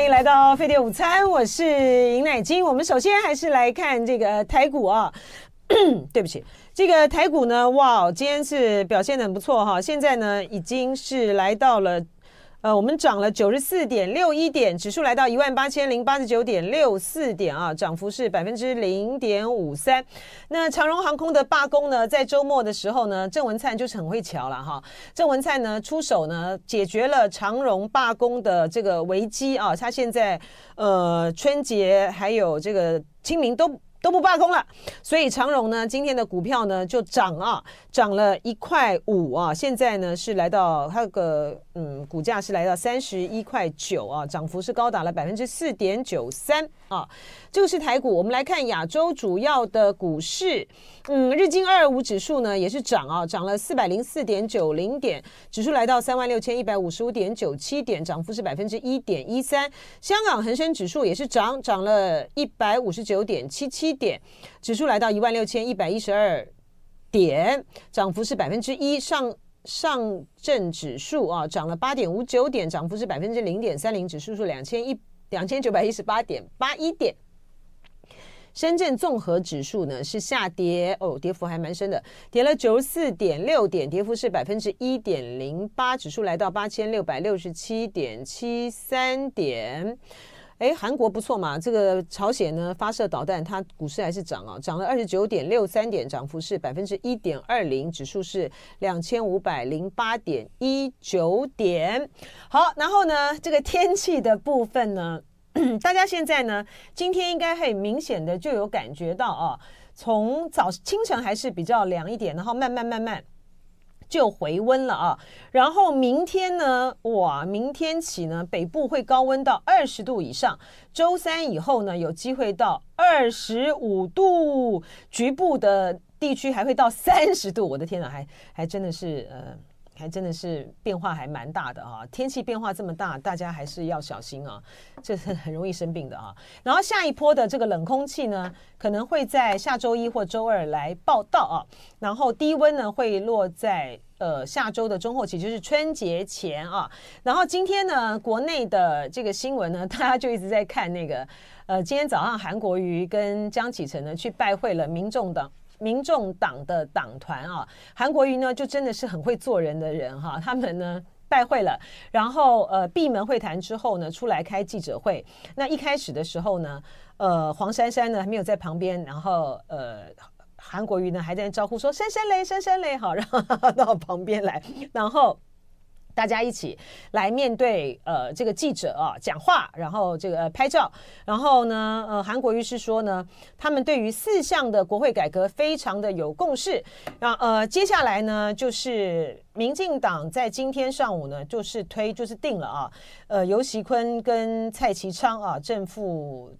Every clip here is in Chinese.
欢迎来到飞碟午餐，我是尹乃金。我们首先还是来看这个台股啊，对不起，这个台股呢，哇，今天是表现的很不错哈，现在呢已经是来到了。呃，我们涨了九十四点六一点，指数来到一万八千零八十九点六四点啊，涨幅是百分之零点五三。那长荣航空的罢工呢，在周末的时候呢，郑文灿就是很会瞧了哈。郑文灿呢出手呢，解决了长荣罢工的这个危机啊。他现在呃春节还有这个清明都。都不罢工了，所以长荣呢，今天的股票呢就涨啊，涨了一块五啊，现在呢是来到它个嗯股价是来到三十一块九啊，涨幅是高达了百分之四点九三啊。这个是台股，我们来看亚洲主要的股市，嗯，日经二二五指数呢也是涨啊，涨了四百零四点九零点，指数来到三万六千一百五十五点九七点，涨幅是百分之一点一三。香港恒生指数也是涨，涨了一百五十九点七七点，指数来到一万六千一百一十二点，涨幅是百分之一。上上证指数啊涨了八点五九点，涨幅是百分之零点三零，指数是两千一两千九百一十八点八一点。深圳综合指数呢是下跌哦，跌幅还蛮深的，跌了九十四点六点，跌幅是百分之一点零八，指数来到八千六百六十七点七三点。哎，韩国不错嘛，这个朝鲜呢发射导弹，它股市还是涨啊，涨了二十九点六三点，涨幅是百分之一点二零，指数是两千五百零八点一九点。好，然后呢，这个天气的部分呢？大家现在呢，今天应该很明显的就有感觉到啊，从早清晨还是比较凉一点，然后慢慢慢慢就回温了啊。然后明天呢，哇，明天起呢，北部会高温到二十度以上，周三以后呢，有机会到二十五度，局部的地区还会到三十度。我的天哪，还还真的是呃。还真的是变化还蛮大的啊！天气变化这么大，大家还是要小心啊，这是很容易生病的啊。然后下一波的这个冷空气呢，可能会在下周一或周二来报道啊。然后低温呢会落在呃下周的中后期，就是春节前啊。然后今天呢，国内的这个新闻呢，大家就一直在看那个呃，今天早上韩国瑜跟江启臣呢去拜会了民众党。民众党的党团啊，韩国瑜呢就真的是很会做人的人哈，他们呢拜会了，然后呃闭门会谈之后呢出来开记者会。那一开始的时候呢，呃黄珊珊呢还没有在旁边，然后呃韩国瑜呢还在招呼说珊珊嘞珊珊嘞好，然后 到旁边来，然后。大家一起来面对呃这个记者啊讲话，然后这个、拍照，然后呢呃韩国瑜是说呢，他们对于四项的国会改革非常的有共识。然后呃接下来呢就是民进党在今天上午呢就是推就是定了啊，呃游锡堃跟蔡其昌啊正副。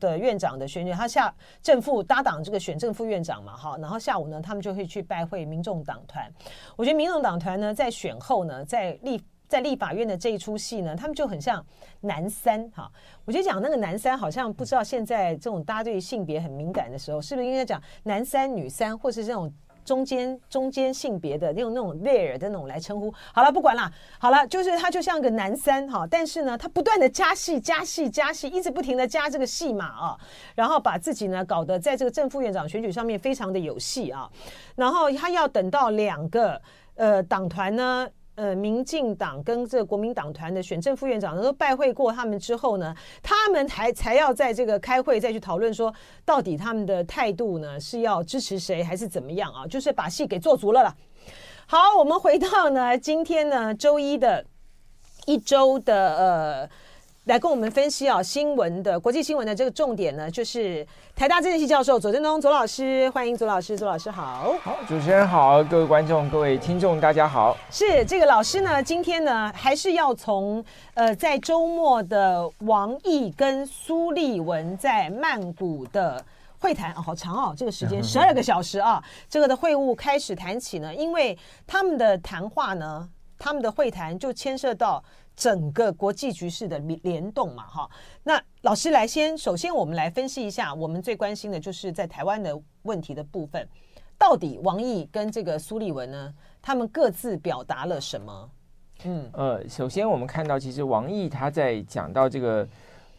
的院长的选举，他下正副搭档这个选正副院长嘛，哈，然后下午呢，他们就会去拜会民众党团。我觉得民众党团呢，在选后呢，在立在立法院的这一出戏呢，他们就很像男三哈。我觉得讲那个男三，好像不知道现在这种大家对性别很敏感的时候，是不是应该讲男三、女三，或是这种。中间中间性别的用那种 there 的那种来称呼，好了，不管了，好了，就是他就像个男三哈，但是呢，他不断的加戏加戏加戏，一直不停的加这个戏码啊，然后把自己呢搞得在这个正副院长选举上面非常的有戏啊，然后他要等到两个呃党团呢。呃，民进党跟这个国民党团的选政副院长，都拜会过他们之后呢，他们才才要在这个开会再去讨论说，到底他们的态度呢是要支持谁还是怎么样啊？就是把戏给做足了啦。好，我们回到呢今天呢周一的一周的呃。来跟我们分析啊，新闻的国际新闻的这个重点呢，就是台大政治系教授左正东左老师，欢迎左老师，左老师好。好，主持人好，各位观众、各位听众，大家好。是这个老师呢，今天呢，还是要从呃，在周末的王毅跟苏立文在曼谷的会谈啊，好长哦，这个时间十二个小时啊，这个的会晤开始谈起呢，因为他们的谈话呢，他们的会谈就牵涉到。整个国际局势的联动嘛，哈，那老师来先，首先我们来分析一下，我们最关心的就是在台湾的问题的部分，到底王毅跟这个苏立文呢，他们各自表达了什么？嗯。呃，首先我们看到，其实王毅他在讲到这个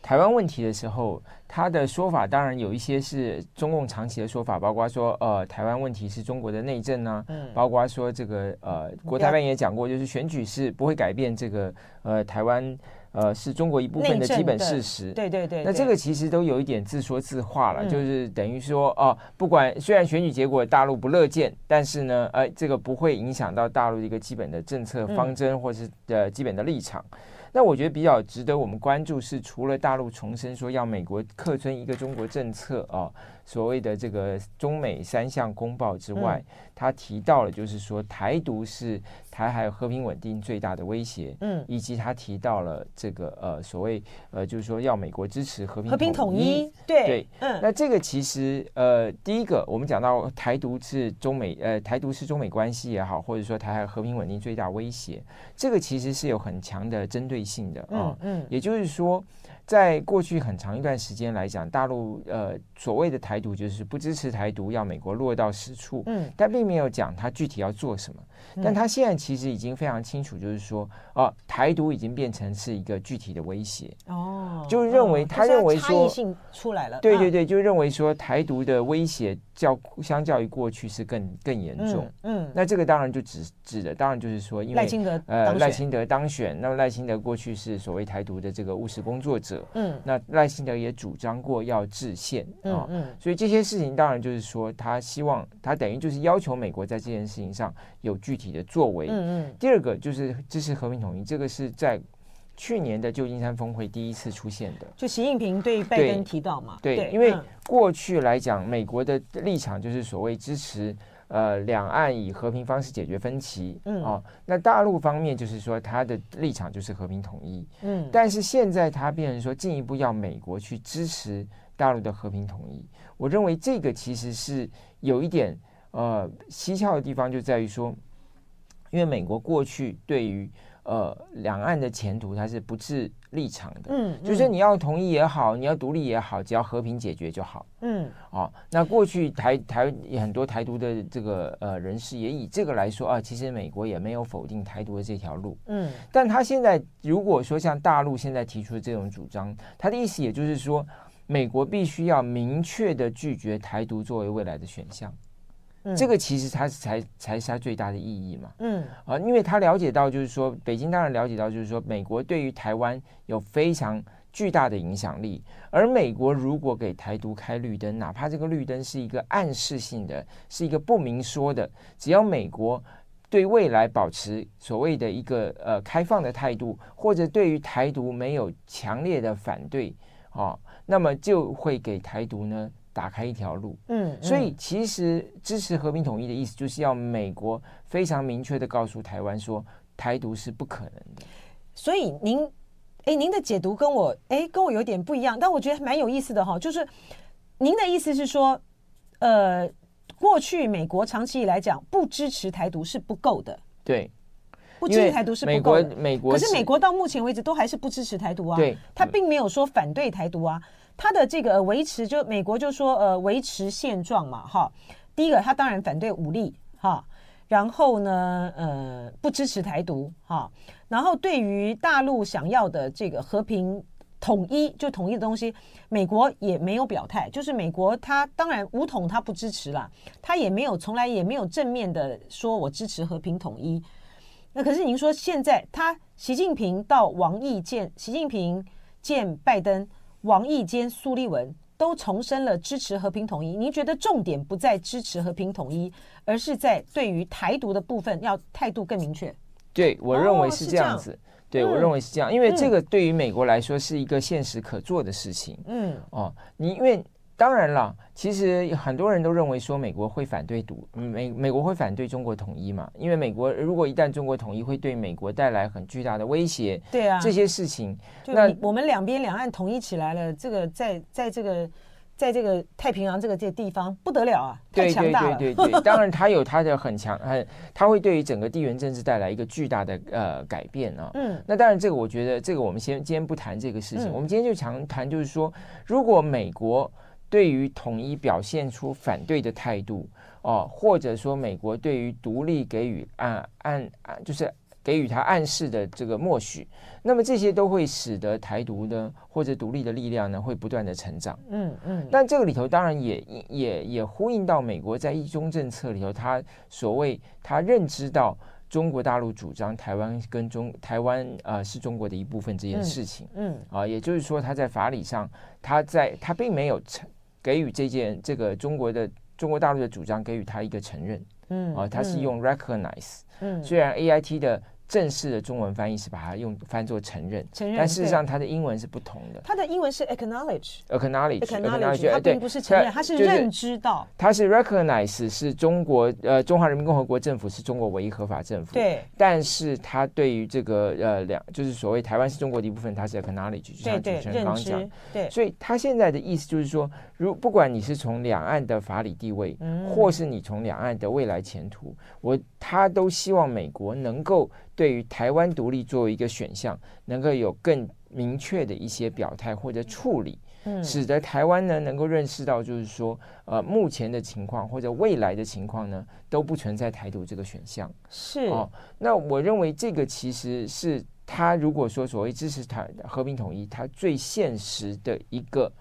台湾问题的时候，他的说法当然有一些是中共长期的说法，包括说呃台湾问题是中国的内政呢、啊，嗯，包括说这个呃国台办也讲过，就是选举是不会改变这个呃台湾。呃，是中国一部分的基本事实。对对对。那这个其实都有一点自说自话了，就是等于说，哦，不管虽然选举结果大陆不乐见，但是呢，呃，这个不会影响到大陆的一个基本的政策方针或是呃基本的立场。那我觉得比较值得我们关注是，除了大陆重申说要美国客遵一个中国政策啊，所谓的这个中美三项公报之外，他提到了就是说台独是台海和平稳定最大的威胁，嗯，以及他提到了这个呃所谓呃就是说要美国支持和平和平统一，对对，嗯，那这个其实呃第一个我们讲到台独是中美呃台独是中美关系也好，或者说台海和平稳定最大威胁，这个其实是有很强的针对性的啊，嗯，也就是说。在过去很长一段时间来讲，大陆呃所谓的台独就是不支持台独，要美国落到实处，嗯，但并没有讲他具体要做什么。但他现在其实已经非常清楚，就是说，哦，台独已经变成是一个具体的威胁。哦，就认为他认为说，差异性出来了。对对对，就认为说台独的威胁较相较于过去是更更严重。嗯，那这个当然就指指的当然就是说，因为赖清德呃赖清德当选，那么赖清德过去是所谓台独的这个务实工作者。嗯，那赖清德也主张过要制宪啊。嗯，所以这些事情当然就是说，他希望他等于就是要求美国在这件事情上有具体。的作为，嗯嗯，第二个就是支持和平统一，这个是在去年的旧金山峰会第一次出现的。就习近平对拜登提到嘛，对，对，因为过去来讲，美国的立场就是所谓支持呃两岸以和平方式解决分歧，嗯哦，那大陆方面就是说他的立场就是和平统一，嗯，但是现在他变成说进一步要美国去支持大陆的和平统一，我认为这个其实是有一点呃蹊跷的地方，就在于说。因为美国过去对于呃两岸的前途，它是不置立场的，嗯，就是你要同意也好，你要独立也好，只要和平解决就好，嗯，哦，那过去台台很多台独的这个呃人士也以这个来说啊，其实美国也没有否定台独的这条路，嗯，但他现在如果说像大陆现在提出的这种主张，他的意思也就是说，美国必须要明确的拒绝台独作为未来的选项。这个其实才才才是它最大的意义嘛。嗯啊，因为他了解到，就是说，北京当然了解到，就是说，美国对于台湾有非常巨大的影响力。而美国如果给台独开绿灯，哪怕这个绿灯是一个暗示性的，是一个不明说的，只要美国对未来保持所谓的一个呃开放的态度，或者对于台独没有强烈的反对啊，那么就会给台独呢。打开一条路，嗯，所以其实支持和平统一的意思，就是要美国非常明确的告诉台湾说，台独是不可能的。所以您，哎，您的解读跟我，哎，跟我有点不一样，但我觉得蛮有意思的哈。就是您的意思是说，呃，过去美国长期以来讲不支持台独是不够的，对，不支持台独是不够的。美国，可是美国到目前为止都还是不支持台独啊，对，他并没有说反对台独啊。他的这个维持，就美国就说呃维持现状嘛哈。第一个，他当然反对武力哈。然后呢，呃不支持台独哈。然后对于大陆想要的这个和平统一，就统一的东西，美国也没有表态。就是美国他当然武统他不支持啦，他也没有从来也没有正面的说我支持和平统一。那可是您说现在他习近平到王毅见习近平见拜登。王毅兼苏立文都重申了支持和平统一。您觉得重点不在支持和平统一，而是在对于台独的部分要态度更明确？对，我认为是这样子。哦，对，我认为是这样，因为这个对于美国来说是一个现实可做的事情。嗯，哦，你因为。当然了，其实很多人都认为说美国会反对独美，美国会反对中国统一嘛？因为美国如果一旦中国统一，会对美国带来很巨大的威胁。对啊，这些事情，那我们两边两岸统一起来了，这个在在这个在这个太平洋这个这个地方不得了啊，太强大了。对 对对对对，当然它有它的很强，很它会对于整个地缘政治带来一个巨大的呃改变啊。嗯，那当然这个我觉得这个我们先今天不谈这个事情，嗯、我们今天就强谈就是说，如果美国。对于统一表现出反对的态度，哦，或者说美国对于独立给予按按按，就是给予他暗示的这个默许，那么这些都会使得台独呢或者独立的力量呢会不断的成长。嗯嗯。但这个里头当然也也也呼应到美国在一中政策里头，他所谓他认知到中国大陆主张台湾跟中台湾呃是中国的一部分这件事情。嗯。啊，也就是说他在法理上，他在他并没有承给予这件这个中国的中国大陆的主张给予他一个承认。嗯。啊，他是用 recognize。嗯。虽然 A I T 的。正式的中文翻译是把它用翻作承认，承认，但事实上它的英文是不同的。它的英文是 acknowledge，acknowledge，acknowledge，它并不是承认，它是认知到。它是 recognize 是中国呃中华人民共和国政府是中国唯一合法政府。对。但是它对于这个呃两就是所谓台湾是中国的一部分，它是 acknowledge，就像主持人刚刚讲。对。所以他现在的意思就是说，如不管你是从两岸的法理地位，或是你从两岸的未来前途，我他都希望美国能够。对于台湾独立作为一个选项，能够有更明确的一些表态或者处理，嗯，使得台湾呢能够认识到，就是说，呃，目前的情况或者未来的情况呢都不存在台独这个选项。是哦，那我认为这个其实是他如果说所谓支持台和平统一，他最现实的一个。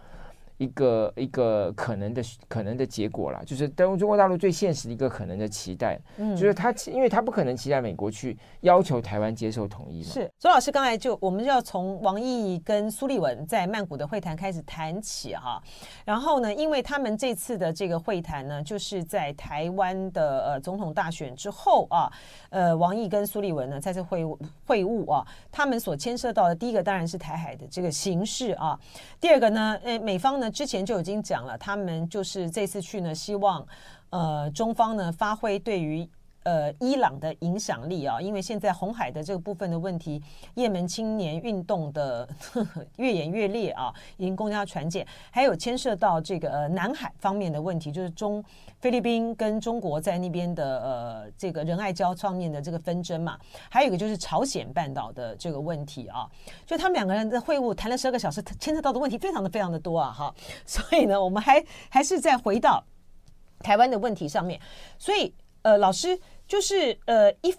一个一个可能的可能的结果啦，就是中中国大陆最现实的一个可能的期待，嗯，就是他因为他不可能期待美国去要求台湾接受统一嘛。是，周老师刚才就我们就要从王毅跟苏立文在曼谷的会谈开始谈起哈，然后呢，因为他们这次的这个会谈呢，就是在台湾的呃总统大选之后啊，呃，王毅跟苏立文呢在这会会晤啊，他们所牵涉到的第一个当然是台海的这个形势啊，第二个呢，呃，美方呢。之前就已经讲了，他们就是这次去呢，希望呃中方呢发挥对于呃伊朗的影响力啊，因为现在红海的这个部分的问题，叶门青年运动的 越演越烈啊，已经公开传简，还有牵涉到这个呃南海方面的问题，就是中菲律宾跟中国在那边的呃这个仁爱礁上面的这个纷争嘛，还有一个就是朝鲜半岛的这个问题啊，就他们两个人的会晤谈了十二个小时，牵涉到的问题非常的非常的多啊哈，所以呢，我们还还是再回到台湾的问题上面，所以呃老师。就是呃一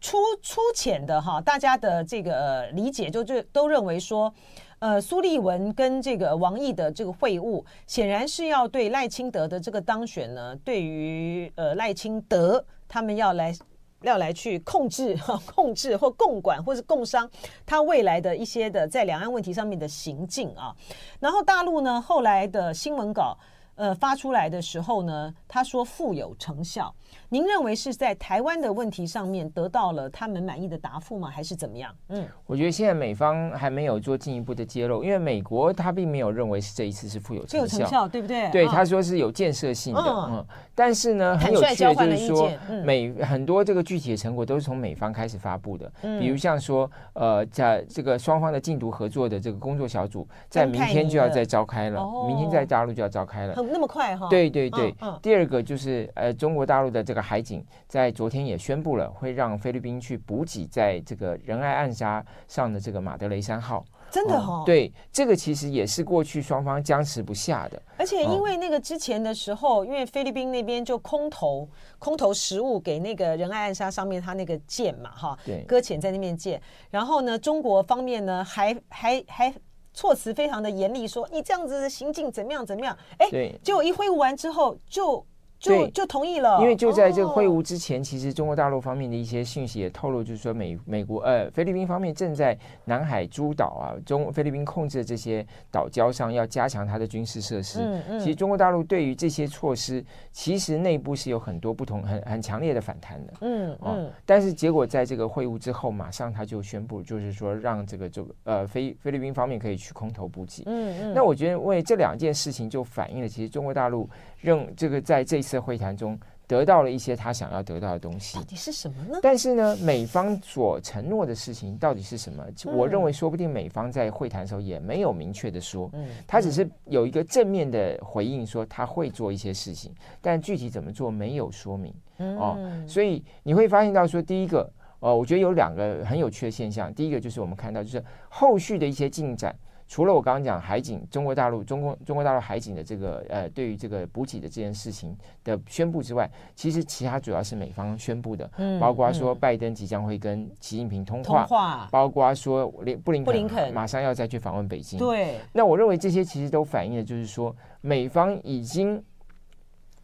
粗粗浅的哈，大家的这个、呃、理解就就都认为说，呃苏立文跟这个王毅的这个会晤，显然是要对赖清德的这个当选呢，对于呃赖清德他们要来要来去控制哈 控制或共管或是共商他未来的一些的在两岸问题上面的行径啊，然后大陆呢后来的新闻稿呃发出来的时候呢，他说富有成效。您认为是在台湾的问题上面得到了他们满意的答复吗？还是怎么样？嗯，我觉得现在美方还没有做进一步的揭露，因为美国他并没有认为是这一次是富有成效，成效，对不对？对，他说是有建设性的。嗯，嗯，但是呢，很有趣的就是说，美很多这个具体的成果都是从美方开始发布的。嗯，比如像说，呃，在这个双方的禁毒合作的这个工作小组，在明天就要再召开了，明天在大陆就要召开了，那么快哈？对对对。第二个就是呃，中国大陆的这个。海警在昨天也宣布了，会让菲律宾去补给在这个仁爱暗杀上的这个马德雷三号。真的哈、哦嗯？对，这个其实也是过去双方僵持不下的。而且因为那个之前的时候，嗯、因为菲律宾那边就空投空投食物给那个仁爱暗杀上面他那个舰嘛，哈，对，搁浅在那边舰。然后呢，中国方面呢还还还措辞非常的严厉，说你这样子的行径怎么样怎么样？哎，对，结果一挥舞完之后就。就就同意了，因为就在这个会晤之前，其实中国大陆方面的一些讯息也透露，就是说美美国呃菲律宾方面正在南海诸岛啊，中菲律宾控制的这些岛礁上要加强它的军事设施。嗯嗯。其实中国大陆对于这些措施，其实内部是有很多不同很很强烈的反弹的。嗯嗯。但是结果在这个会晤之后，马上他就宣布，就是说让这个这个呃菲菲律宾方面可以去空投补给。嗯嗯。那我觉得为这两件事情就反映了，其实中国大陆。认这个在这次会谈中得到了一些他想要得到的东西，到底是什么呢？但是呢，美方所承诺的事情到底是什么？我认为说不定美方在会谈的时候也没有明确的说，嗯他只是有一个正面的回应，说他会做一些事情，但具体怎么做没有说明。哦，所以你会发现到说，第一个，呃，我觉得有两个很有趣的现象，第一个就是我们看到就是后续的一些进展。除了我刚刚讲海警，中国大陆中国中国大陆海警的这个呃，对于这个补给的这件事情的宣布之外，其实其他主要是美方宣布的，嗯，包括说拜登即将会跟习近平通话，通话。包括说连布林肯。马上要再去访问北京，对，那我认为这些其实都反映的就是说美方已经。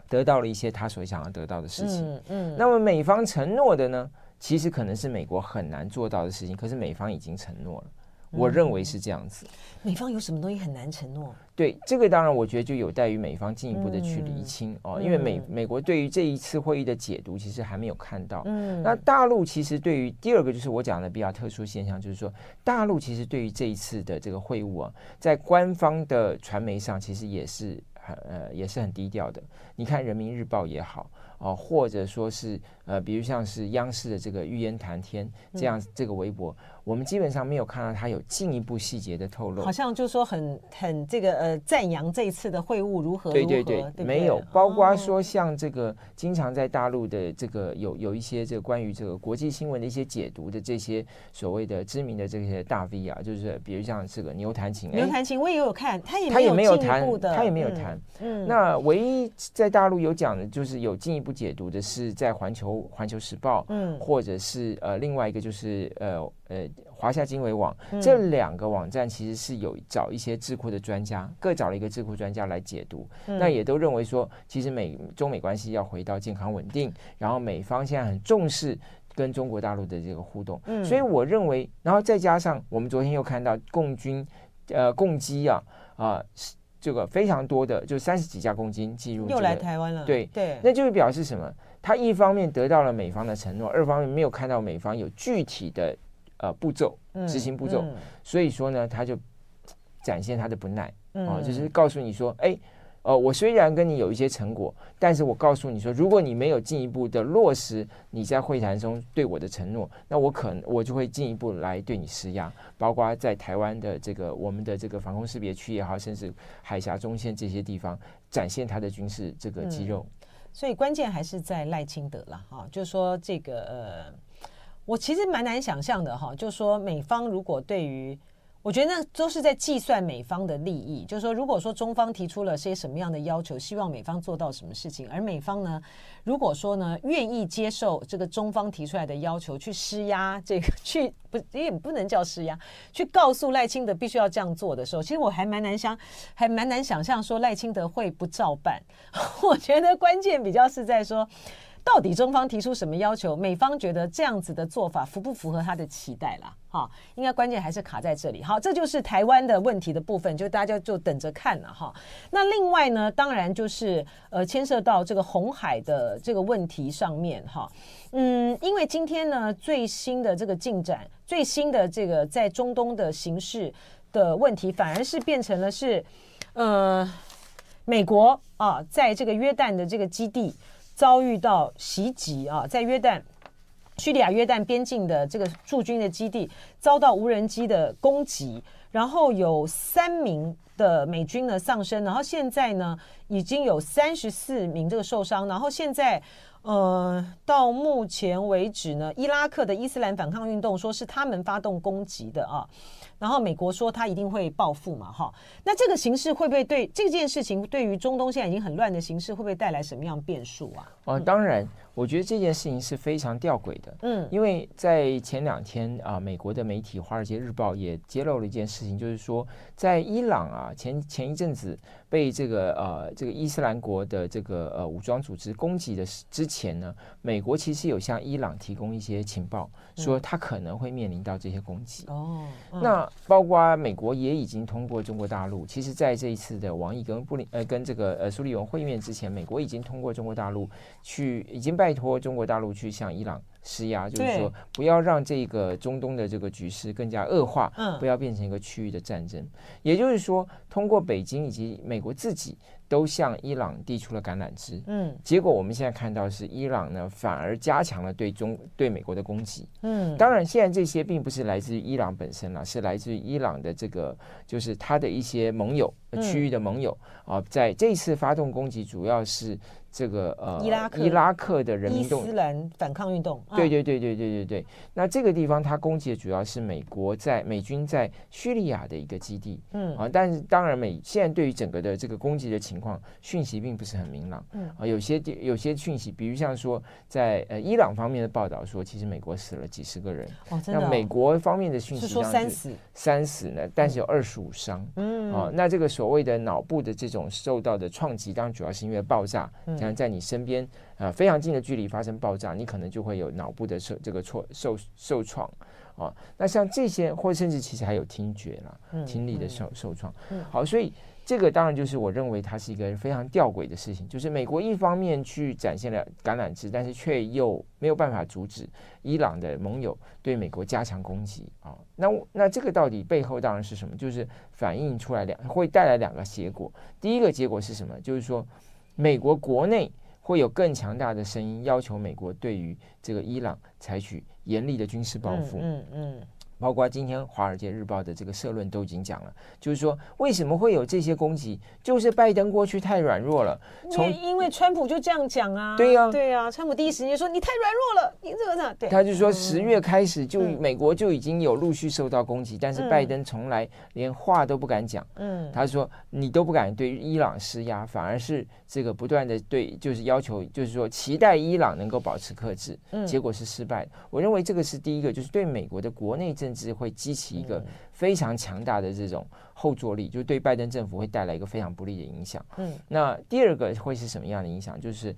得到了一些他所想要得到的事情，嗯，嗯，那么美方承诺的呢，其实可能是美国很难做到的事情，可是美方已经承诺了，我认为是这样子。美方有什么东西很难承诺？对，这个当然我觉得就有待于美方进一步的去厘清哦，因为美美国对于这一次会议的解读其实还没有看到。嗯，那大陆其实对于第二个就是我讲的比较特殊现象，就是说大陆其实对于这一次的这个会晤啊，在官方的传媒上其实也是很。呃，也是很低调的。你看《人民日报》也好。哦，或者说是呃，比如像是央视的这个“玉烟谈天”这样这个微博，嗯，我们基本上没有看到他有进一步细节的透露。好像就说很很这个呃，赞扬这一次的会晤如何如何？对对对，没有。包括说像这个经常在大陆的这个有有一些这个关于这个国际新闻的一些解读的这些所谓的知名的这些大 V 啊，就是比如像这个牛弹琴，牛弹琴我也有看，他也他也没有谈，他也没有谈。嗯，那唯一在大陆有讲的就是有进一步解读的是在环球环球时报，嗯，或者是呃另外一个就是呃呃华夏经纬网，嗯，这两个网站其实是有找一些智库的专家，各找了一个智库专家来解读，嗯，那也都认为说，其实美中美关系要回到健康稳定，然后美方现在很重视跟中国大陆的这个互动，嗯，所以我认为，然后再加上我们昨天又看到共军呃共机啊啊。呃这个非常多的，就三十几架共军进入、这个，又来台湾了。对对，那就是表示什么？他一方面得到了美方的承诺，二方面没有看到美方有具体的呃步骤执行步骤、所以说呢，他就展现他的不耐、嗯、啊，就是告诉你说，哎。呃，我虽然跟你有一些成果，但是我告诉你说，如果你没有进一步的落实你在会谈中对我的承诺，那我可能我就会进一步来对你施压，包括在台湾的这个我们的这个防空识别区也好，甚至海峡中线这些地方展现他的军事这个肌肉。嗯、所以关键还是在赖清德了哈，就是说这个呃，我其实蛮难想象的哈，就是说美方如果对于。我觉得那都是在计算美方的利益，就是说，如果说中方提出了些什么样的要求，希望美方做到什么事情，而美方呢，如果说呢愿意接受这个中方提出来的要求，去施压，这个 去不也不能叫施压，去告诉赖清德必须要这样做的时候，其实我还蛮难想，还蛮难想象说赖清德会不照办。我觉得关键比较是在说。到底中方提出什么要求？美方觉得这样子的做法符不符合他的期待啦？哈，应该关键还是卡在这里。好，这就是台湾的问题的部分，就大家就等着看了哈。那另外呢，当然就是呃，牵涉到这个红海的这个问题上面哈。嗯，因为今天呢，最新的这个进展，最新的这个在中东的形势的问题，反而是变成了是呃，美国啊，在这个约旦的这个基地。遭遇到袭击啊，在约旦、叙利亚约旦边境的这个驻军的基地遭到无人机的攻击，然后有三名的美军呢丧生，然后现在呢已经有三十四名这个受伤，然后现在呃到目前为止呢，伊拉克的伊斯兰反抗运动说是他们发动攻击的啊。然后美国说他一定会报复嘛，哈，那这个形势会不会对这件事情对于中东现在已经很乱的形势会不会带来什么样变数啊？哦，当然，我觉得这件事情是非常吊诡的，嗯，因为在前两天啊，美国的媒体《华尔街日报》也揭露了一件事情，就是说在伊朗啊，前前一阵子被这个呃这个伊斯兰国的这个呃武装组织攻击的之前呢，美国其实有向伊朗提供一些情报，说他可能会面临到这些攻击。哦，那。包括美国也已经通过中国大陆，其实在这一次的王毅跟布林呃跟这个呃苏利文会面之前，美国已经通过中国大陆去，已经拜托中国大陆去向伊朗施压，就是说不要让这个中东的这个局势更加恶化，不要变成一个区域的战争。也就是说，通过北京以及美国自己。都向伊朗递出了橄榄枝，嗯，结果我们现在看到是伊朗呢，反而加强了对中对美国的攻击，嗯，当然现在这些并不是来自于伊朗本身了，是来自于伊朗的这个就是他的一些盟友，区域的盟友啊，在这次发动攻击主要是这个呃伊拉克伊拉克的人民动伊斯兰反抗运动，对对对对对对对。那这个地方它攻击的主要是美国在美军在叙利亚的一个基地，嗯。啊，但是当然美现在对于整个的这个攻击的情况讯息并不是很明朗，嗯。啊，有些有些讯息，比如像说在呃伊朗方面的报道说，其实美国死了几十个人，哦，真的、哦。那美国方面的讯息是说三死，三死呢，但是有二十五伤，嗯。啊，那这个所谓的脑部的这种受到的创击，当然主要是因为爆炸，像在你身边。呃，非常近的距离发生爆炸，你可能就会有脑部的受这个挫受受创啊。那像这些，或甚至其实还有听觉啦，嗯、听力的受受创。嗯、好，所以这个当然就是我认为它是一个非常吊诡的事情，就是美国一方面去展现了橄榄枝，但是却又没有办法阻止伊朗的盟友对美国加强攻击啊。那那这个到底背后当然是什么？就是反映出来两会带来两个结果。第一个结果是什么？就是说美国国内。会有更强大的声音要求美国对于这个伊朗采取严厉的军事报复。嗯嗯。包括今天《华尔街日报》的这个社论都已经讲了，就是说为什么会有这些攻击，就是拜登过去太软弱了。从因为川普就这样讲啊，对呀，对呀，川普第一时间说你太软弱了，你这个呢？对，他就说十月开始就美国就已经有陆续受到攻击，但是拜登从来连话都不敢讲。嗯，他说你都不敢对伊朗施压，反而是这个不断的对，就是要求，就是说期待伊朗能够保持克制，结果是失败。我认为这个是第一个，就是对美国的国内政。甚至会激起一个非常强大的这种后坐力，就是对拜登政府会带来一个非常不利的影响。嗯，那第二个会是什么样的影响？就是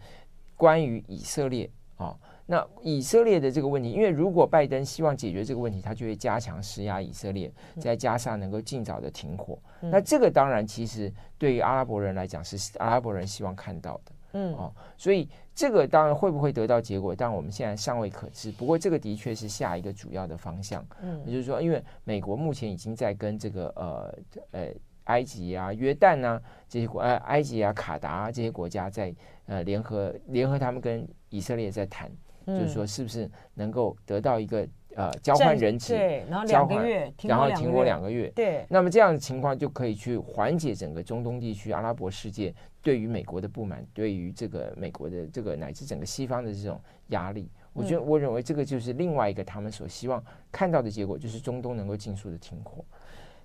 关于以色列啊，那以色列的这个问题，因为如果拜登希望解决这个问题，他就会加强施压以色列，再加上能够尽早的停火。那这个当然，其实对于阿拉伯人来讲，是阿拉伯人希望看到的。嗯，哦，所以这个当然会不会得到结果，但我们现在尚未可知。不过这个的确是下一个主要的方向。嗯，也就是说，因为美国目前已经在跟这个呃呃埃及啊、约旦啊这些国，呃埃及啊、卡达啊这些国家在呃联合联合他们跟以色列在谈，嗯、就是说是不是能够得到一个。呃，交换人质，对，然后两个月，然后停火两个月，对。那么这样的情况就可以去缓解整个中东地区、阿拉伯世界对于美国的不满，对于这个美国的这个乃至整个西方的这种压力。我觉得，我认为这个就是另外一个他们所希望看到的结果，就是中东能够尽速的停火。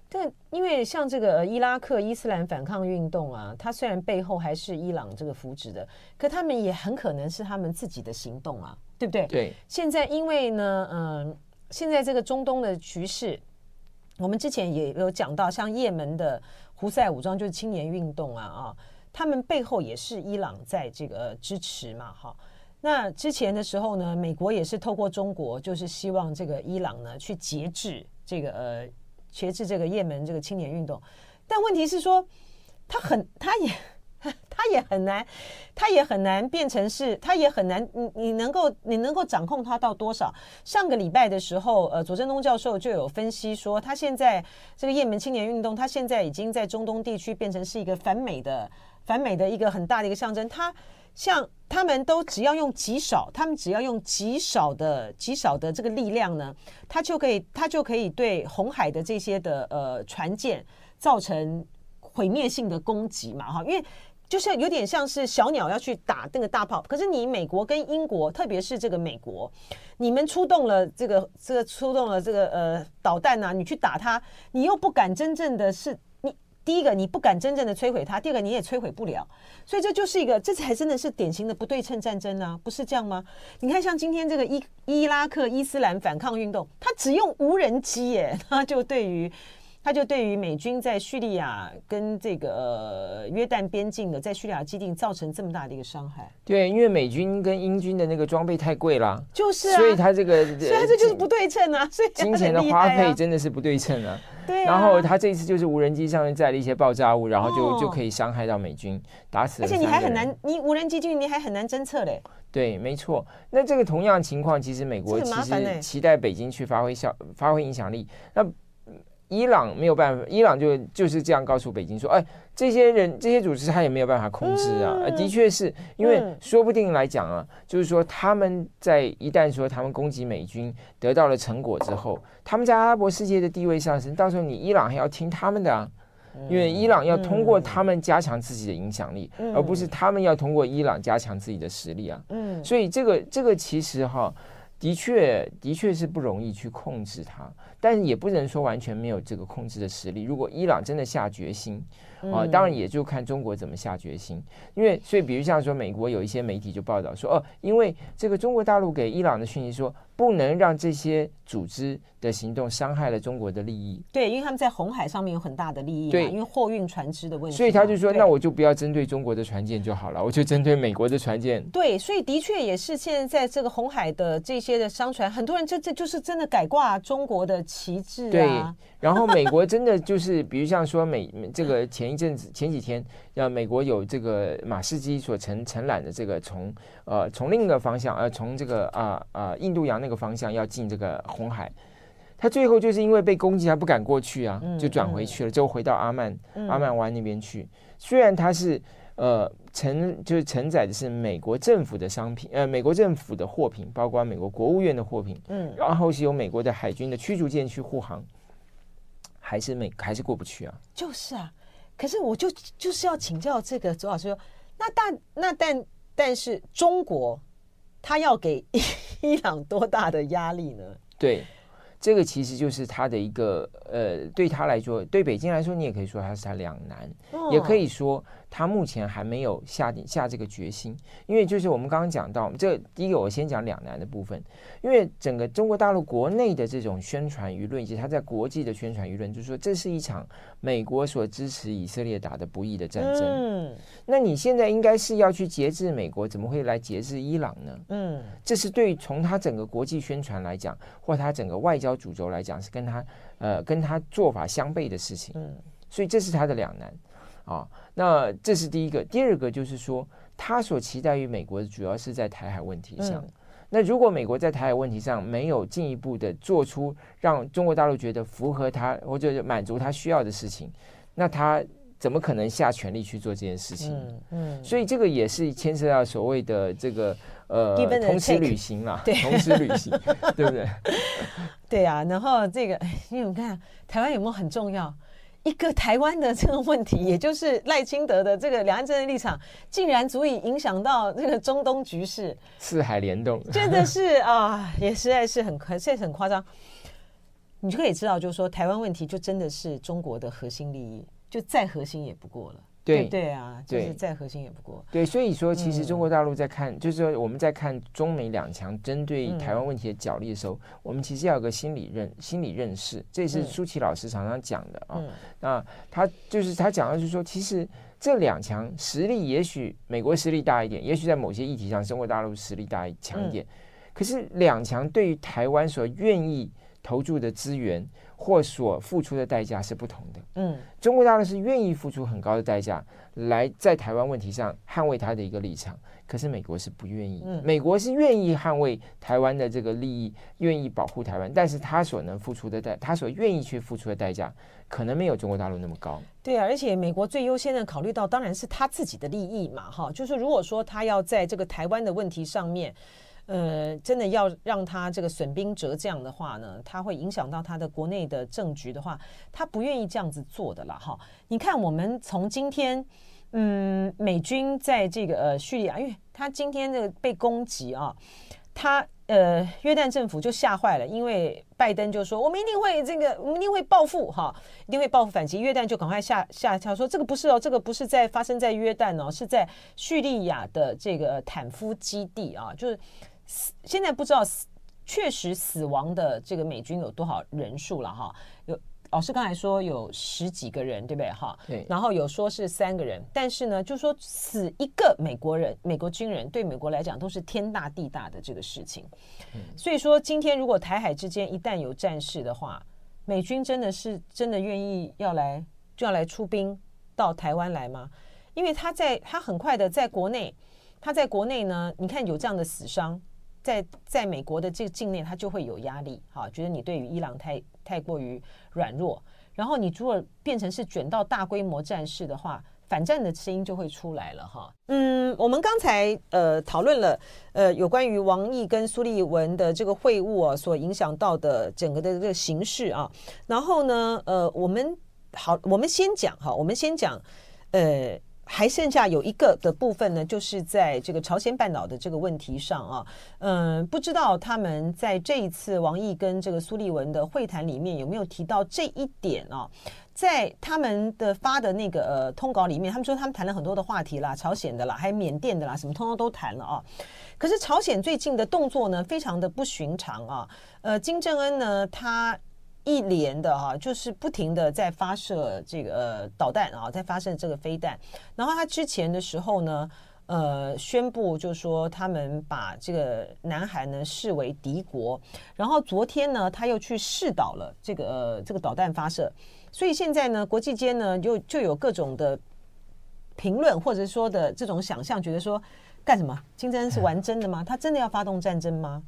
但因为像这个伊拉克伊斯兰反抗运动啊，它虽然背后还是伊朗这个扶植的，可他们也很可能是他们自己的行动啊。对不对？对。现在因为呢，嗯、呃，现在这个中东的局势，我们之前也有讲到，像也门的胡塞武装就是青年运动啊啊，他们背后也是伊朗在这个支持嘛，哈。那之前的时候呢，美国也是透过中国，就是希望这个伊朗呢去节制这个呃节制这个也门这个青年运动，但问题是说，他很他也。他也很难，他也很难变成是，他也很难，你你能够你能够掌控他到多少？上个礼拜的时候，呃，左正东教授就有分析说，他现在这个也门青年运动，他现在已经在中东地区变成是一个反美的反美的一个很大的一个象征。他像他们都只要用极少，他们只要用极少的极少的这个力量呢，他就可以他就可以对红海的这些的呃船舰造成毁灭性的攻击嘛，哈，因为。就是有点像是小鸟要去打那个大炮，可是你美国跟英国，特别是这个美国，你们出动了这个这个出动了这个呃导弹啊，你去打它，你又不敢真正的是第一个你不敢真正的摧毁它，第二个你也摧毁不了，所以这就是一个这才真的是典型的不对称战争呢，不是这样吗？你看像今天这个伊伊拉克伊斯兰反抗运动，它只用无人机耶，它就对于。他就对于美军在叙利亚跟这个、呃、约旦边境的在叙利亚基地造成这么大的一个伤害，对，因为美军跟英军的那个装备太贵了，就是、啊，所以他这个，所以他这就是不对称啊，所以、啊、金钱的花费真的是不对称啊。对啊，然后他这一次就是无人机上面载了一些爆炸物，然后就、哦、就可以伤害到美军，打死。而且你还很难，你无人机进去你还很难侦测嘞。对，没错。那这个同样情况，其实美国其实期待北京去发挥效发挥影响力。那伊朗没有办法，伊朗就就是这样告诉北京说：“哎，这些人、这些组织，他也没有办法控制啊。嗯”的确是因为说不定来讲啊，嗯、就是说他们在一旦说他们攻击美军得到了成果之后，他们在阿拉伯世界的地位上升，到时候你伊朗还要听他们的啊。因为伊朗要通过他们加强自己的影响力，而不是他们要通过伊朗加强自己的实力啊。嗯，所以这个这个其实哈，的确的确是不容易去控制它，但是也不能说完全没有这个控制的实力。如果伊朗真的下决心。啊，当然也就看中国怎么下决心，因为所以比如像说美国有一些媒体就报道说，哦，因为这个中国大陆给伊朗的讯息说，不能让这些组织的行动伤害了中国的利益。对，因为他们在红海上面有很大的利益，对，因为货运船只的问题，所以他就说，那我就不要针对中国的船舰就好了，我就针对美国的船舰。对，所以的确也是现在在这个红海的这些的商船，很多人这这就是真的改挂中国的旗帜啊。对，然后美国真的就是，比如像说美这个前一阵子前几天，要美国有这个马士基所承承揽的这个从呃从另一个方向呃从这个啊啊、呃呃、印度洋那个方向要进这个红海，他最后就是因为被攻击，他不敢过去啊，就转回去了，就回到阿曼阿曼湾那边去。虽然他是呃承就是承载的是美国政府的商品，呃美国政府的货品，包括美国国务院的货品，嗯，然后是由美国的海军的驱逐舰去护航，还是美还是过不去啊？就是啊。可是我就就是要请教这个周老师说，那但那但但是中国他要给 伊朗多大的压力呢？对，这个其实就是他的一个呃，对他来说，对北京来说，你也可以说他是他两难，哦、也可以说。他目前还没有下定下这个决心，因为就是我们刚刚讲到，这第一个我先讲两难的部分，因为整个中国大陆国内的这种宣传舆论以及他在国际的宣传舆论，就是说这是一场美国所支持以色列打的不义的战争。嗯，那你现在应该是要去节制美国，怎么会来节制伊朗呢？嗯，这是对从他整个国际宣传来讲，或他整个外交主轴来讲，是跟他呃跟他做法相悖的事情。嗯，所以这是他的两难。啊，那这是第一个，第二个就是说，他所期待于美国的主要是在台海问题上。嗯、那如果美国在台海问题上没有进一步的做出让中国大陆觉得符合他或者满足他需要的事情，那他怎么可能下全力去做这件事情？嗯，嗯，所以这个也是牵涉到所谓的这个呃同时旅行啦，对，同时旅行，对不对？对啊，然后这个，因为我们看台湾有没有很重要？一个台湾的这个问题，也就是赖清德的这个两岸政治立场，竟然足以影响到这个中东局势，四海联动，真的是 啊，也实在是很现在很夸张。你就可以知道，就是说台湾问题就真的是中国的核心利益，就再核心也不过了。对对啊，就是再核心也不过。对，所以说其实中国大陆在看，嗯、就是说我们在看中美两强针对台湾问题的角力的时候，嗯、我们其实要有个心理认心理认识，这也是舒淇老师常常讲的啊。嗯、那他就是他讲的就是说，其实这两强实力也许美国实力大一点，也许在某些议题上中国大陆实力大一强一点，嗯、可是两强对于台湾所愿意投注的资源。或所付出的代价是不同的。嗯，中国大陆是愿意付出很高的代价来在台湾问题上捍卫他的一个立场，可是美国是不愿意。嗯，美国是愿意捍卫台湾的这个利益，愿意保护台湾，但是他所能付出的代，他所愿意去付出的代价，可能没有中国大陆那么高。对啊，而且美国最优先的考虑到当然是他自己的利益嘛，哈，就是如果说他要在这个台湾的问题上面。呃，真的要让他这个损兵折将的话呢，他会影响到他的国内的政局的话，他不愿意这样子做的啦。哈。你看，我们从今天，嗯，美军在这个呃叙利亚，因为他今天这个被攻击啊，他呃约旦政府就吓坏了，因为拜登就说我们一定会这个，我们一定会报复哈，一定会报复反击。约旦就赶快吓吓一跳，说这个不是哦，这个不是在发生在约旦哦，是在叙利亚的这个坦夫基地啊，就是。现在不知道死确实死亡的这个美军有多少人数了哈？有老师刚才说有十几个人，对不对哈？对。然后有说是三个人，但是呢，就说死一个美国人、美国军人，对美国来讲都是天大地大的这个事情。嗯。所以说，今天如果台海之间一旦有战事的话，美军真的是真的愿意要来就要来出兵到台湾来吗？因为他在他很快的在国内，他在国内呢，你看有这样的死伤。在在美国的这个境内，他就会有压力，哈，觉得你对于伊朗太太过于软弱，然后你如果变成是卷到大规模战事的话，反战的声音就会出来了，哈。嗯，我们刚才呃讨论了呃有关于王毅跟苏立文的这个会晤啊，所影响到的整个的这个形势啊，然后呢，呃，我们好，我们先讲哈，我们先讲，呃。还剩下有一个的部分呢，就是在这个朝鲜半岛的这个问题上啊，嗯，不知道他们在这一次王毅跟这个苏利文的会谈里面有没有提到这一点啊？在他们的发的那个呃通稿里面，他们说他们谈了很多的话题啦，朝鲜的啦，还有缅甸的啦，什么通通都谈了啊。可是朝鲜最近的动作呢，非常的不寻常啊。呃，金正恩呢，他。一连的哈，就是不停的在发射这个呃导弹啊，在发射这个飞弹。然后他之前的时候呢，呃，宣布就说他们把这个南韩呢视为敌国。然后昨天呢，他又去试导了这个呃这个导弹发射。所以现在呢，国际间呢就就有各种的评论或者说的这种想象，觉得说干什么？金正恩是玩真的吗？他真的要发动战争吗？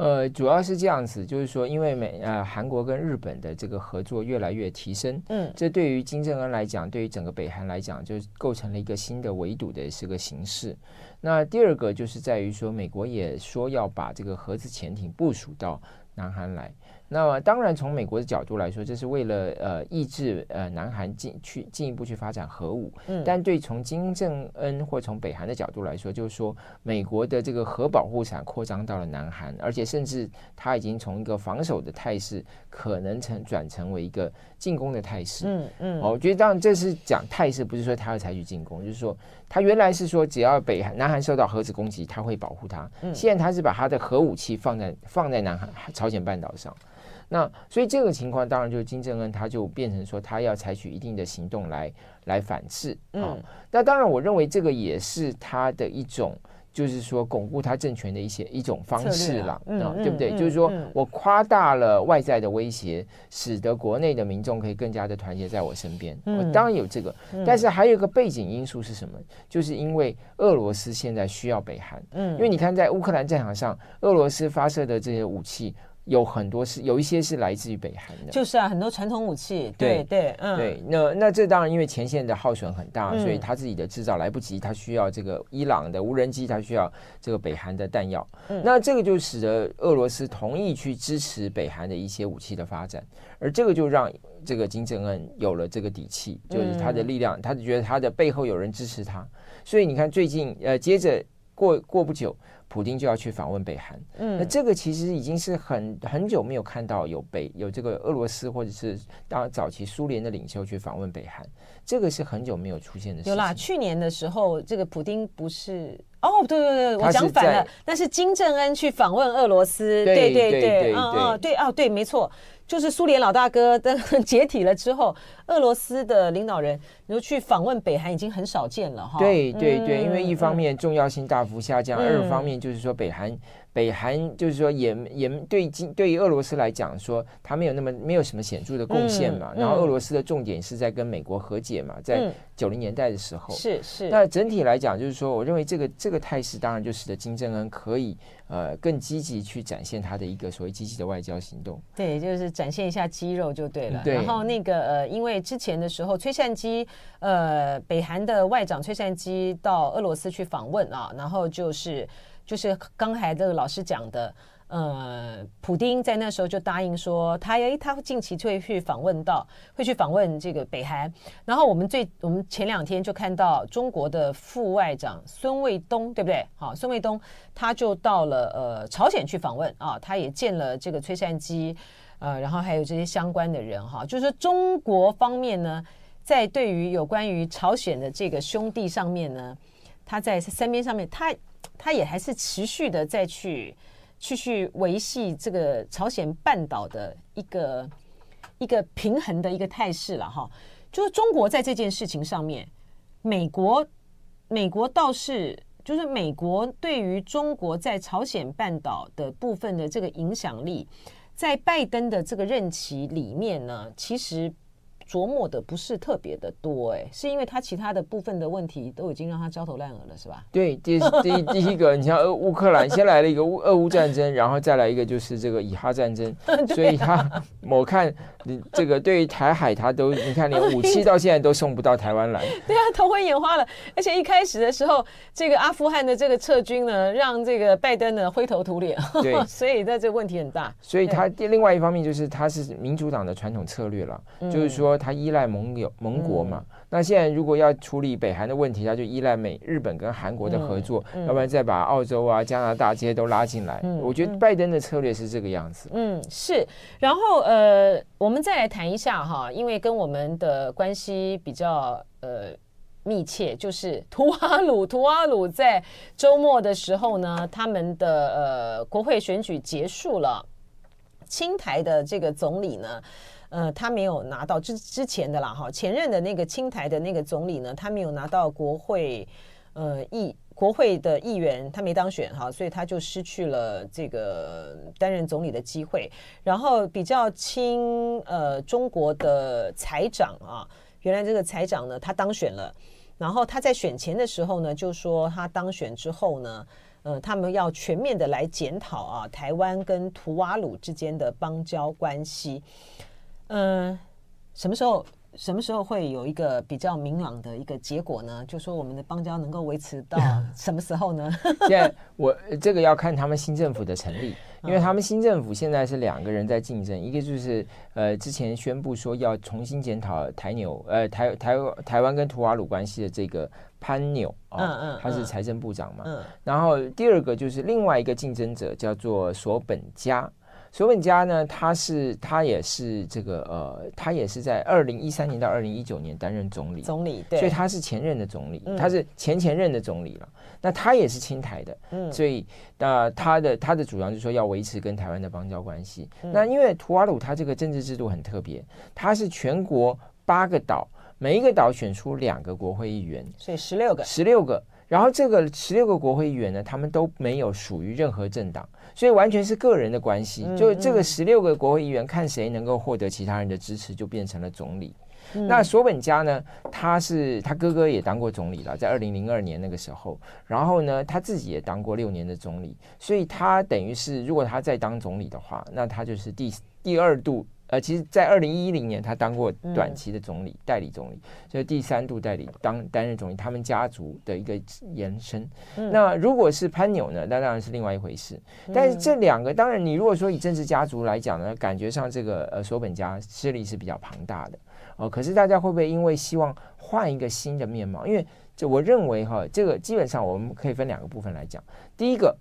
呃，主要是这样子，就是说，因为美呃韩国跟日本的这个合作越来越提升，嗯，这对于金正恩来讲，对于整个北韩来讲，就构成了一个新的围堵的这个形式。那第二个就是在于说，美国也说要把这个核子潜艇部署到南韩来。那么当然，从美国的角度来说，这是为了呃抑制呃南韩进去进一步去发展核武。嗯，但对从金正恩或从北韩的角度来说，就是说美国的这个核保护伞扩张到了南韩，而且甚至他已经从一个防守的态势，可能成转成为一个进攻的态势。嗯嗯，哦，我觉得当然这是讲态势，不是说他要采取进攻，就是说他原来是说只要北韩南韩受到核子攻击，他会保护他。嗯，现在他是把他的核武器放在放在南韩朝鲜半岛上。那所以这个情况当然就是金正恩他就变成说他要采取一定的行动来来反制嗯，那当然我认为这个也是他的一种就是说巩固他政权的一些一种方式了啊，嗯嗯、对不对？嗯、就是说我夸大了外在的威胁，使得国内的民众可以更加的团结在我身边。嗯、我当然有这个，但是还有一个背景因素是什么？就是因为俄罗斯现在需要北韩，嗯，因为你看在乌克兰战场上，俄罗斯发射的这些武器。有很多是有一些是来自于北韩的，就是啊，很多传统武器，对对，嗯，对，那那这当然因为前线的耗损很大，嗯、所以他自己的制造来不及，他需要这个伊朗的无人机，他需要这个北韩的弹药，嗯、那这个就使得俄罗斯同意去支持北韩的一些武器的发展，而这个就让这个金正恩有了这个底气，就是他的力量，嗯、他就觉得他的背后有人支持他，所以你看最近呃，接着过过不久。普京就要去访问北韩，嗯，那这个其实已经是很很久没有看到有北有这个俄罗斯或者是当早期苏联的领袖去访问北韩，这个是很久没有出现的事情。有啦，去年的时候，这个普京不是哦，对对对，我讲反了，那是金正恩去访问俄罗斯，对对对对，嗯嗯，对哦，对，没错。就是苏联老大哥的 解体了之后，俄罗斯的领导人你说去访问北韩已经很少见了哈。对对对，因为一方面重要性大幅下降，二方面就是说北韩。北韩就是说也也对对于俄罗斯来讲说，他没有那么没有什么显著的贡献嘛。然后俄罗斯的重点是在跟美国和解嘛，在九零年代的时候。是是。那整体来讲，就是说，我认为这个这个态势当然就使得金正恩可以呃更积极去展现他的一个所谓积极的外交行动。对，就是展现一下肌肉就对了。对。然后那个呃，因为之前的时候，崔善基呃，北韩的外长崔善基到俄罗斯去访问啊，然后就是。就是刚才这个老师讲的，呃，普丁在那时候就答应说，他诶，他近期会去访问到，会去访问这个北韩。然后我们最，我们前两天就看到中国的副外长孙卫东，对不对？好，孙卫东他就到了呃朝鲜去访问啊，他也见了这个崔善姬，呃，然后还有这些相关的人哈，就是说中国方面呢，在对于有关于朝鲜的这个兄弟上面呢，他在三边上面他。他也还是持续的在去去去维系这个朝鲜半岛的一个一个平衡的一个态势了哈，就是中国在这件事情上面，美国美国倒是就是美国对于中国在朝鲜半岛的部分的这个影响力，在拜登的这个任期里面呢，其实。琢磨的不是特别的多，哎，是因为他其他的部分的问题都已经让他焦头烂额了，是吧？对，第第第一个，你像乌克兰先来了一个乌俄乌战争，然后再来一个就是这个以哈战争，所以他我看你这个对于台海他都你看连武器到现在都送不到台湾来，对啊，头昏眼花了。而且一开始的时候，这个阿富汗的这个撤军呢，让这个拜登呢灰头土脸，对，所以在这个问题很大。所以他另外一方面就是他是民主党的传统策略了，就是说。他依赖盟友盟国嘛。嗯、那现在如果要处理北韩的问题，他就依赖美日本跟韩国的合作，嗯嗯、要不然再把澳洲啊、加拿大这些都拉进来。嗯、我觉得拜登的策略是这个样子。嗯，是。然后呃，我们再来谈一下哈，因为跟我们的关系比较呃密切，就是图瓦鲁。图瓦鲁在周末的时候呢，他们的呃国会选举结束了。青台的这个总理呢，呃，他没有拿到之之前的啦哈，前任的那个青台的那个总理呢，他没有拿到国会呃议国会的议员，他没当选哈，所以他就失去了这个担任总理的机会。然后比较亲呃中国的财长啊，原来这个财长呢，他当选了，然后他在选前的时候呢，就说他当选之后呢。呃，他们要全面的来检讨啊，台湾跟图瓦鲁之间的邦交关系。嗯、呃，什么时候什么时候会有一个比较明朗的一个结果呢？就说我们的邦交能够维持到 什么时候呢？现在我这个要看他们新政府的成立。因为他们新政府现在是两个人在竞争，一个就是呃之前宣布说要重新检讨台纽呃台台台湾跟图瓦鲁关系的这个潘纽啊，哦、嗯嗯，他是财政部长嘛，嗯，然后第二个就是另外一个竞争者叫做索本加。索本加呢，他是他也是这个呃，他也是在二零一三年到二零一九年担任总理，总理对，所以他是前任的总理，嗯、他是前前任的总理了。那他也是亲台的，嗯，所以那他的他的主张就是说要维持跟台湾的邦交关系。嗯、那因为图瓦鲁他这个政治制度很特别，他是全国八个岛，每一个岛选出两个国会议员，所以十六个，十六个。然后这个十六个国会议员呢，他们都没有属于任何政党，所以完全是个人的关系。就这个十六个国会议员，看谁能够获得其他人的支持，就变成了总理。嗯、那索本加呢，他是他哥哥也当过总理了，在二零零二年那个时候，然后呢，他自己也当过六年的总理，所以他等于是如果他再当总理的话，那他就是第第二度。呃，其实，在二零一零年，他当过短期的总理、嗯、代理总理，所以第三度代理当担任总理，他们家族的一个延伸。嗯、那如果是潘纽呢，那当然是另外一回事。嗯、但是这两个，当然你如果说以政治家族来讲呢，感觉上这个呃索本家势力是比较庞大的哦、呃。可是大家会不会因为希望换一个新的面貌？因为这我认为哈，这个基本上我们可以分两个部分来讲。第一个。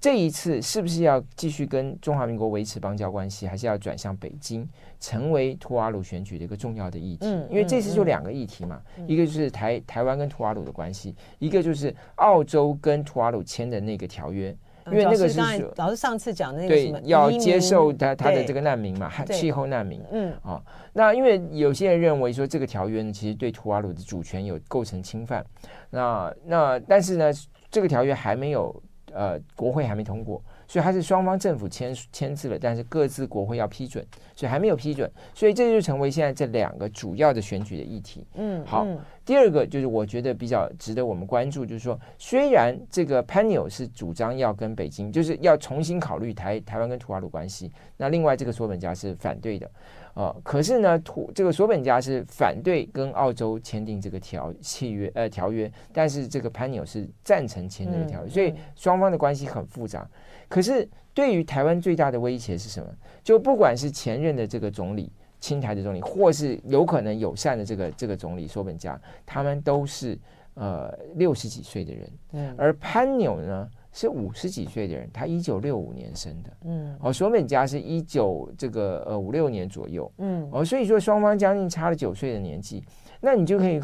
这一次是不是要继续跟中华民国维持邦交关系，还是要转向北京，成为图瓦鲁选举的一个重要的议题？嗯，因为这次就两个议题嘛，嗯、一个就是台台湾跟图瓦鲁的关系，一个就是澳洲跟图瓦鲁签的那个条约，因为那个是老师上次讲的那个对，要接受他他的这个难民嘛，对气候难民。嗯，啊、哦，那因为有些人认为说这个条约呢，其实对图瓦鲁的主权有构成侵犯。那那但是呢，这个条约还没有。呃，国会还没通过，所以还是双方政府签签字了，但是各自国会要批准，所以还没有批准，所以这就成为现在这两个主要的选举的议题。嗯，好，嗯、第二个就是我觉得比较值得我们关注，就是说，虽然这个潘纽是主张要跟北京，就是要重新考虑台台湾跟土瓦鲁关系，那另外这个索本家是反对的。呃，可是呢，土这个索本家是反对跟澳洲签订这个条契约呃条约，但是这个潘纽是赞成签这个条约，嗯、所以双方的关系很复杂。可是对于台湾最大的威胁是什么？就不管是前任的这个总理亲台的总理，或是有可能友善的这个这个总理索本加，他们都是呃六十几岁的人，嗯，而潘纽呢？是五十几岁的人，他一九六五年生的，嗯，哦，索本加是一九这个呃五六年左右，嗯，哦，所以说双方将近差了九岁的年纪，那你就可以。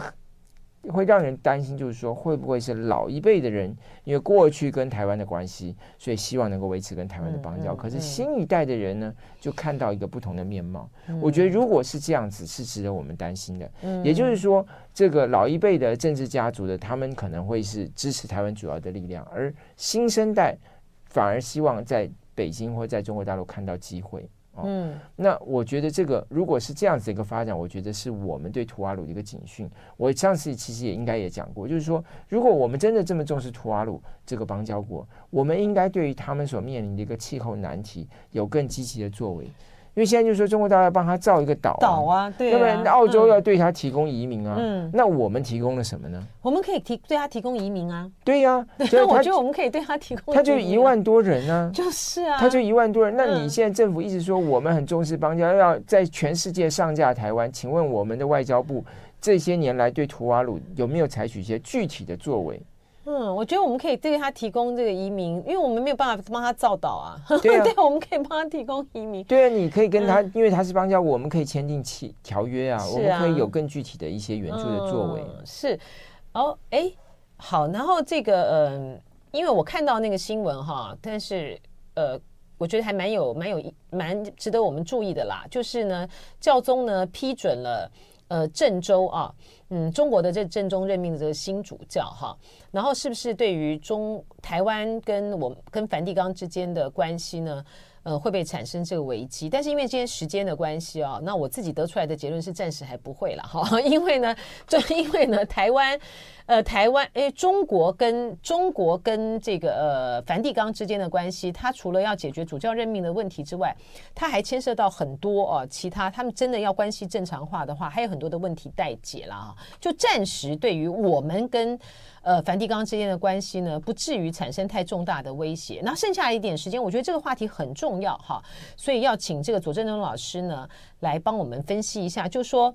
会让人担心，就是说会不会是老一辈的人，因为过去跟台湾的关系，所以希望能够维持跟台湾的邦交。可是新一代的人呢，就看到一个不同的面貌。我觉得如果是这样子，是值得我们担心的。也就是说，这个老一辈的政治家族的，他们可能会是支持台湾主要的力量，而新生代反而希望在北京或在中国大陆看到机会。嗯，那我觉得这个如果是这样子一个发展，我觉得是我们对图瓦鲁的一个警讯。我上次其实也应该也讲过，就是说，如果我们真的这么重视图瓦鲁这个邦交国，我们应该对于他们所面临的一个气候难题有更积极的作为。因为现在就是说中国大陆要帮他造一个岛、啊，岛啊，对啊，那么澳洲要对他提供移民啊，嗯，那我们提供了什么呢？我们可以提对他提供移民啊，对呀、啊，所以我觉得我们可以对他提供移民、啊，他就一万多人啊，就是啊，他就一万多人，那你现在政府一直说我们很重视邦交，要在全世界上架台湾，请问我们的外交部这些年来对图瓦鲁有没有采取一些具体的作为？嗯，我觉得我们可以对他提供这个移民，因为我们没有办法帮他造岛啊。对啊，对，我们可以帮他提供移民。对啊，你可以跟他，嗯、因为他是邦交，我们可以签订契条约啊，啊，我们可以有更具体的一些援助的作为。嗯、是，哦，哎，好，然后这个，嗯、呃，因为我看到那个新闻哈，但是呃，我觉得还蛮有、蛮有、蛮值得我们注意的啦，就是呢，教宗呢批准了。呃，郑州啊，嗯，中国的这正宗任命的这个新主教哈，然后是不是对于中台湾跟我跟梵蒂冈之间的关系呢？呃，会不会产生这个危机？但是因为今天时间的关系啊，那我自己得出来的结论是暂时还不会了哈。因为呢，就 因为呢，台湾，呃，台湾，诶，中国跟中国跟这个呃梵蒂冈之间的关系，它除了要解决主教任命的问题之外，它还牵涉到很多哦、其他他们真的要关系正常化的话，还有很多的问题待解了啊。就暂时对于我们跟。呃，梵蒂冈之间的关系呢，不至于产生太重大的威胁。那剩下一点时间，我觉得这个话题很重要哈，所以要请这个左正东老师呢来帮我们分析一下，就说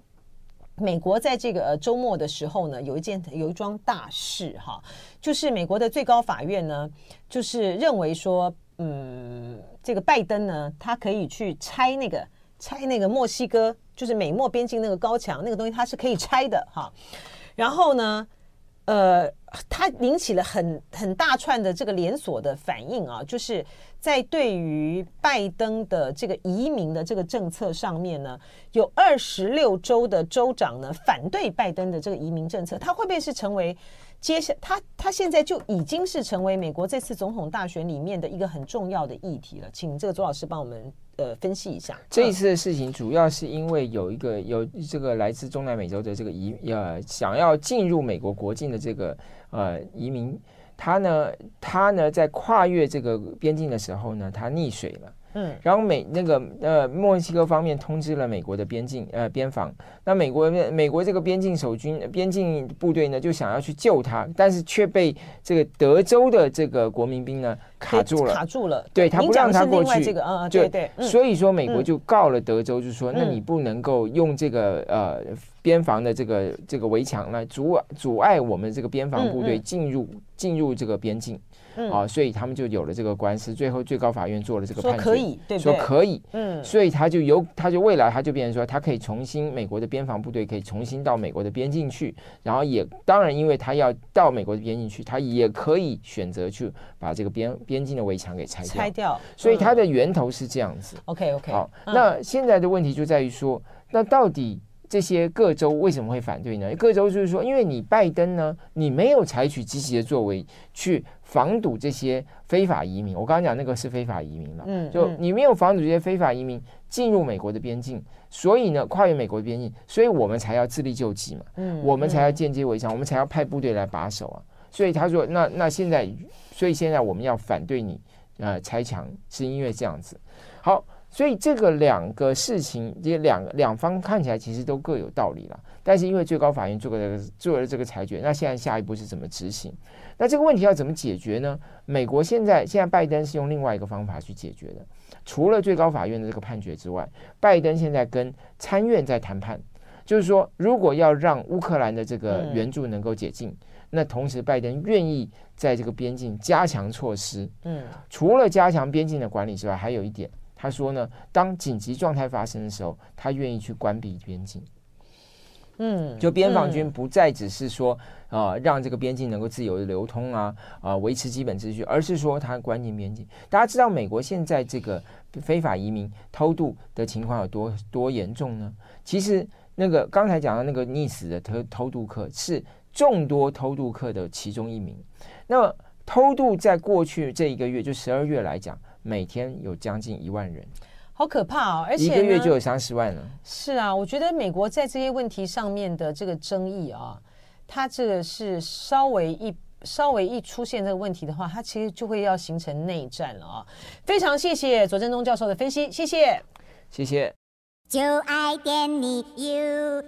美国在这个周末的时候呢，有一件有一桩大事哈，就是美国的最高法院呢，就是认为说，嗯，这个拜登呢，他可以去拆那个拆那个墨西哥，就是美墨边境那个高墙那个东西，它是可以拆的哈。然后呢，呃。它引起了很很大串的这个连锁的反应啊，就是在对于拜登的这个移民的这个政策上面呢，有二十六州的州长呢反对拜登的这个移民政策，他会不会是成为接下他他现在就已经是成为美国这次总统大选里面的一个很重要的议题了？请这个左老师帮我们。呃，分析一下这一次的事情，主要是因为有一个有这个来自中南美洲的这个移呃想要进入美国国境的这个呃移民，他呢他呢在跨越这个边境的时候呢，他溺水了。嗯，然后美那个呃墨西哥方面通知了美国的边境呃边防，那美国美国这个边境守军边境部队呢就想要去救他，但是却被这个德州的这个国民兵呢卡住了，卡住了，对他不让他过去，这个嗯对对，所以说美国就告了德州，就说那你不能够用这个呃边防的这个这个围墙来阻阻碍我们这个边防部队进入进入这个边境。嗯、啊，所以他们就有了这个官司，最后最高法院做了这个判决，说可以，对不对？说可以，嗯，所以他就有，他就未来他就变成说，他可以重新美国的边防部队可以重新到美国的边境去，然后也当然，因为他要到美国的边境去，他也可以选择去把这个边边境的围墙给拆掉，拆掉。所以它的源头是这样子。OK OK，好，那现在的问题就在于说，那到底。这些各州为什么会反对呢？各州就是说，因为你拜登呢，你没有采取积极的作为去防堵这些非法移民。我刚刚讲那个是非法移民了，嗯，就你没有防堵这些非法移民进入美国的边境，所以呢，跨越美国的边境，所以我们才要自力救济嘛，嗯，我们才要间接围墙，我们才要派部队来把守啊。所以他说，那那现在，所以现在我们要反对你呃拆墙，是因为这样子。好。所以这个两个事情，这两两方看起来其实都各有道理了。但是因为最高法院做了做了这个裁决，那现在下一步是怎么执行？那这个问题要怎么解决呢？美国现在现在拜登是用另外一个方法去解决的。除了最高法院的这个判决之外，拜登现在跟参院在谈判，就是说如果要让乌克兰的这个援助能够解禁，那同时拜登愿意在这个边境加强措施。嗯，除了加强边境的管理之外，还有一点。他说呢，当紧急状态发生的时候，他愿意去关闭边境。嗯，就边防军不再只是说啊、呃，让这个边境能够自由的流通啊，啊、呃，维持基本秩序，而是说他关进边境。大家知道美国现在这个非法移民偷渡的情况有多多严重呢？其实那个刚才讲的那个溺死的偷偷渡客是众多偷渡客的其中一名。那么偷渡在过去这一个月，就十二月来讲。每天有将近一万人，好可怕哦！而且一个月就有三十万了。是啊，我觉得美国在这些问题上面的这个争议啊，它这个是稍微一稍微一出现这个问题的话，它其实就会要形成内战了啊！非常谢谢左正东教授的分析，谢谢。谢谢。就爱点你 UFO